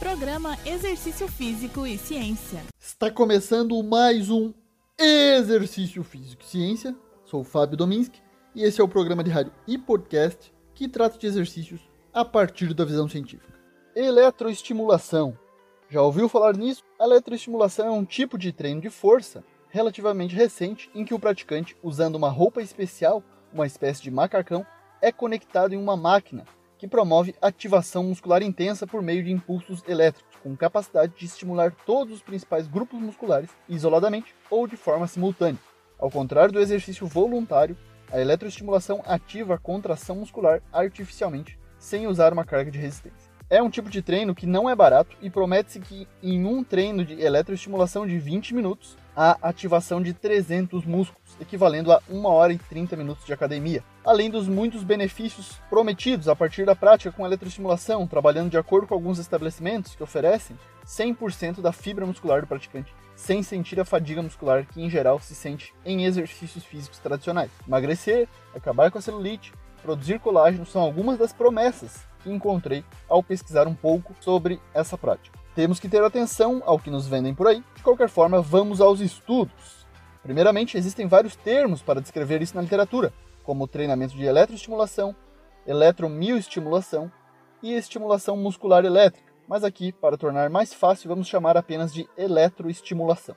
Programa Exercício Físico e Ciência. Está começando mais um Exercício Físico e Ciência. Sou o Fábio Dominski e esse é o programa de rádio e podcast que trata de exercícios a partir da visão científica. Eletroestimulação. Já ouviu falar nisso? A eletroestimulação é um tipo de treino de força relativamente recente em que o praticante, usando uma roupa especial, uma espécie de macacão, é conectado em uma máquina que promove ativação muscular intensa por meio de impulsos elétricos, com capacidade de estimular todos os principais grupos musculares isoladamente ou de forma simultânea. Ao contrário do exercício voluntário, a eletroestimulação ativa a contração muscular artificialmente, sem usar uma carga de resistência. É um tipo de treino que não é barato e promete-se que em um treino de eletroestimulação de 20 minutos, a ativação de 300 músculos, equivalendo a 1 hora e 30 minutos de academia. Além dos muitos benefícios prometidos a partir da prática com eletroestimulação, trabalhando de acordo com alguns estabelecimentos que oferecem 100% da fibra muscular do praticante, sem sentir a fadiga muscular que em geral se sente em exercícios físicos tradicionais. Emagrecer, acabar com a celulite, produzir colágeno são algumas das promessas que encontrei ao pesquisar um pouco sobre essa prática. Temos que ter atenção ao que nos vendem por aí. De qualquer forma, vamos aos estudos. Primeiramente, existem vários termos para descrever isso na literatura, como treinamento de eletroestimulação, eletromioestimulação e estimulação muscular elétrica, mas aqui, para tornar mais fácil, vamos chamar apenas de eletroestimulação.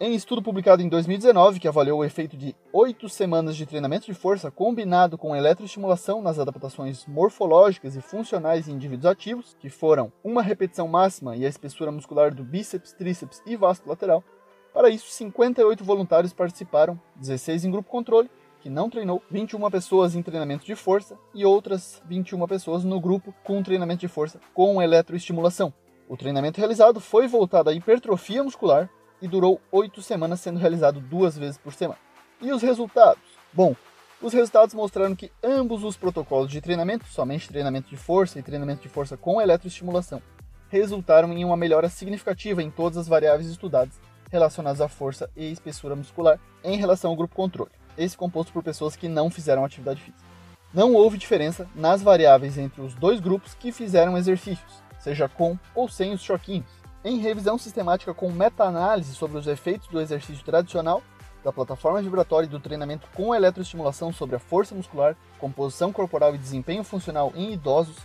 Em estudo publicado em 2019, que avaliou o efeito de oito semanas de treinamento de força combinado com eletroestimulação nas adaptações morfológicas e funcionais em indivíduos ativos, que foram uma repetição máxima e a espessura muscular do bíceps, tríceps e vasto lateral, para isso 58 voluntários participaram, 16 em grupo controle, que não treinou, 21 pessoas em treinamento de força e outras 21 pessoas no grupo com treinamento de força com eletroestimulação. O treinamento realizado foi voltado à hipertrofia muscular, e durou oito semanas, sendo realizado duas vezes por semana. E os resultados? Bom, os resultados mostraram que ambos os protocolos de treinamento, somente treinamento de força e treinamento de força com eletroestimulação, resultaram em uma melhora significativa em todas as variáveis estudadas relacionadas à força e espessura muscular em relação ao grupo controle, esse composto por pessoas que não fizeram atividade física. Não houve diferença nas variáveis entre os dois grupos que fizeram exercícios, seja com ou sem os choquinhos. Em revisão sistemática com meta-análise sobre os efeitos do exercício tradicional, da plataforma vibratória e do treinamento com eletroestimulação sobre a força muscular, composição corporal e desempenho funcional em idosos,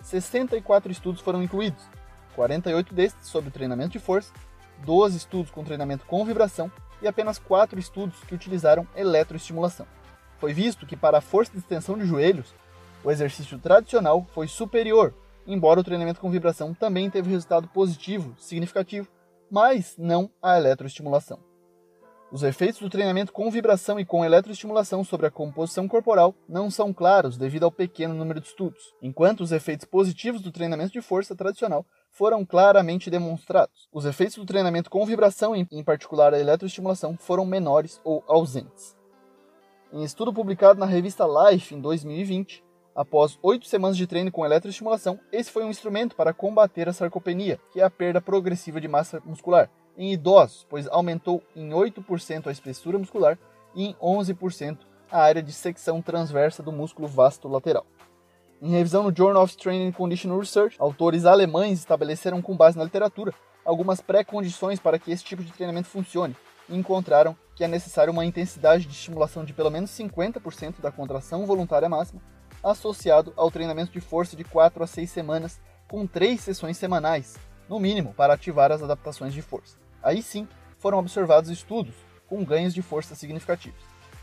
64 estudos foram incluídos, 48 destes sobre treinamento de força, 12 estudos com treinamento com vibração e apenas 4 estudos que utilizaram eletroestimulação. Foi visto que para a força de extensão de joelhos, o exercício tradicional foi superior embora o treinamento com vibração também teve resultado positivo, significativo, mas não a eletroestimulação. Os efeitos do treinamento com vibração e com eletroestimulação sobre a composição corporal não são claros devido ao pequeno número de estudos, enquanto os efeitos positivos do treinamento de força tradicional foram claramente demonstrados. Os efeitos do treinamento com vibração, em particular a eletroestimulação, foram menores ou ausentes. Em estudo publicado na revista Life em 2020, Após oito semanas de treino com eletroestimulação, esse foi um instrumento para combater a sarcopenia, que é a perda progressiva de massa muscular, em idosos, pois aumentou em 8% a espessura muscular e em 11% a área de secção transversa do músculo vasto lateral. Em revisão no Journal of Training and Conditional Research, autores alemães estabeleceram com base na literatura algumas pré-condições para que esse tipo de treinamento funcione e encontraram que é necessário uma intensidade de estimulação de pelo menos 50% da contração voluntária máxima associado ao treinamento de força de 4 a 6 semanas, com 3 sessões semanais, no mínimo, para ativar as adaptações de força. Aí sim, foram observados estudos com ganhos de força significativos.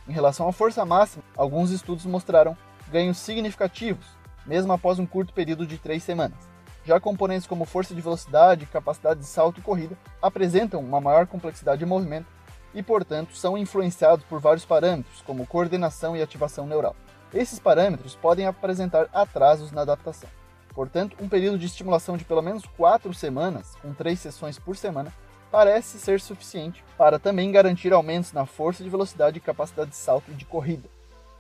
Em relação à força máxima, alguns estudos mostraram ganhos significativos, mesmo após um curto período de 3 semanas. Já componentes como força de velocidade, capacidade de salto e corrida apresentam uma maior complexidade de movimento e, portanto, são influenciados por vários parâmetros, como coordenação e ativação neural. Esses parâmetros podem apresentar atrasos na adaptação. Portanto, um período de estimulação de pelo menos 4 semanas, com 3 sessões por semana, parece ser suficiente para também garantir aumentos na força de velocidade e capacidade de salto e de corrida.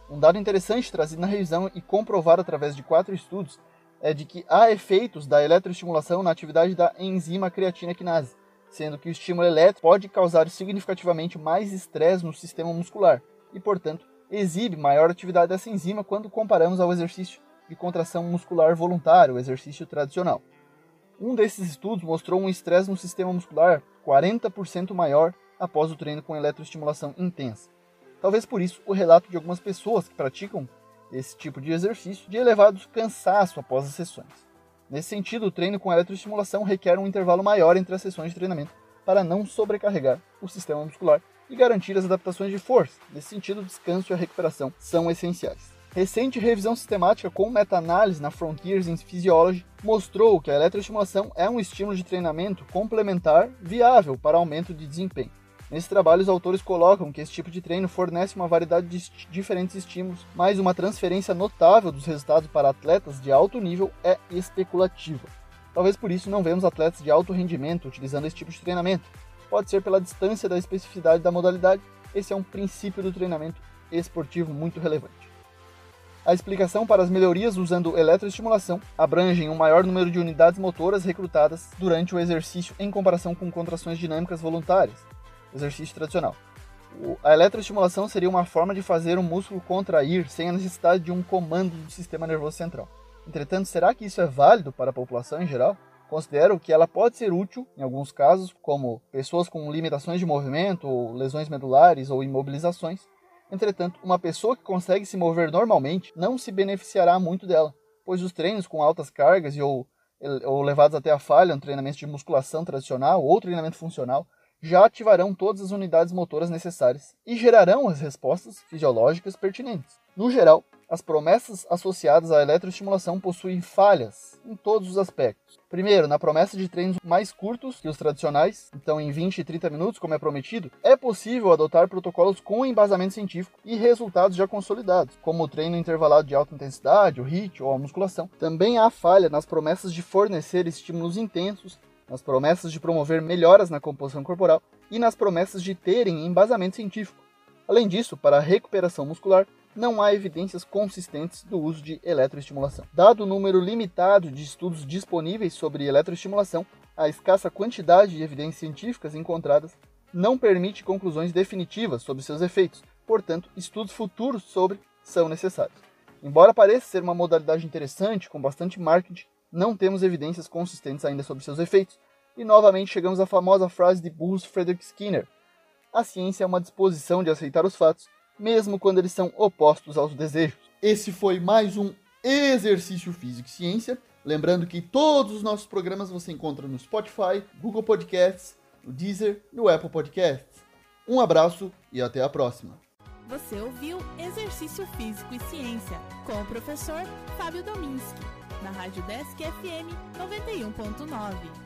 Um dado interessante trazido na revisão e comprovado através de quatro estudos é de que há efeitos da eletroestimulação na atividade da enzima creatina quinase, sendo que o estímulo elétrico pode causar significativamente mais estresse no sistema muscular e, portanto, exibe maior atividade dessa enzima quando comparamos ao exercício de contração muscular voluntário, o exercício tradicional. Um desses estudos mostrou um estresse no sistema muscular 40% maior após o treino com eletroestimulação intensa. Talvez por isso o relato de algumas pessoas que praticam esse tipo de exercício de elevado cansaço após as sessões. Nesse sentido, o treino com eletroestimulação requer um intervalo maior entre as sessões de treinamento para não sobrecarregar o sistema muscular e garantir as adaptações de força. Nesse sentido, o descanso e a recuperação são essenciais. Recente revisão sistemática com meta-análise na Frontiers in Physiology mostrou que a eletroestimulação é um estímulo de treinamento complementar viável para aumento de desempenho. Nesse trabalho, os autores colocam que esse tipo de treino fornece uma variedade de diferentes estímulos, mas uma transferência notável dos resultados para atletas de alto nível é especulativa. Talvez por isso não vemos atletas de alto rendimento utilizando esse tipo de treinamento. Pode ser pela distância da especificidade da modalidade, esse é um princípio do treinamento esportivo muito relevante. A explicação para as melhorias usando eletroestimulação abrangem um maior número de unidades motoras recrutadas durante o exercício em comparação com contrações dinâmicas voluntárias, exercício tradicional. A eletroestimulação seria uma forma de fazer o músculo contrair sem a necessidade de um comando do sistema nervoso central. Entretanto, será que isso é válido para a população em geral? Considero que ela pode ser útil em alguns casos, como pessoas com limitações de movimento, ou lesões medulares ou imobilizações. Entretanto, uma pessoa que consegue se mover normalmente não se beneficiará muito dela, pois os treinos com altas cargas e ou, ou levados até a falha no treinamento de musculação tradicional ou treinamento funcional já ativarão todas as unidades motoras necessárias e gerarão as respostas fisiológicas pertinentes. No geral, as promessas associadas à eletroestimulação possuem falhas em todos os aspectos. Primeiro, na promessa de treinos mais curtos que os tradicionais, então em 20 e 30 minutos, como é prometido, é possível adotar protocolos com embasamento científico e resultados já consolidados, como o treino intervalado de alta intensidade, o HIIT ou a musculação. Também há falha nas promessas de fornecer estímulos intensos nas promessas de promover melhoras na composição corporal e nas promessas de terem embasamento científico. Além disso, para a recuperação muscular, não há evidências consistentes do uso de eletroestimulação. Dado o número limitado de estudos disponíveis sobre eletroestimulação, a escassa quantidade de evidências científicas encontradas não permite conclusões definitivas sobre seus efeitos, portanto, estudos futuros sobre são necessários. Embora pareça ser uma modalidade interessante, com bastante marketing, não temos evidências consistentes ainda sobre seus efeitos. E novamente chegamos à famosa frase de Bruce Frederick Skinner: A ciência é uma disposição de aceitar os fatos, mesmo quando eles são opostos aos desejos. Esse foi mais um Exercício Físico e Ciência. Lembrando que todos os nossos programas você encontra no Spotify, Google Podcasts, no Deezer e no Apple Podcasts. Um abraço e até a próxima. Você ouviu Exercício Físico e Ciência com o professor Fábio Dominski na Rádio Desk FM 91.9.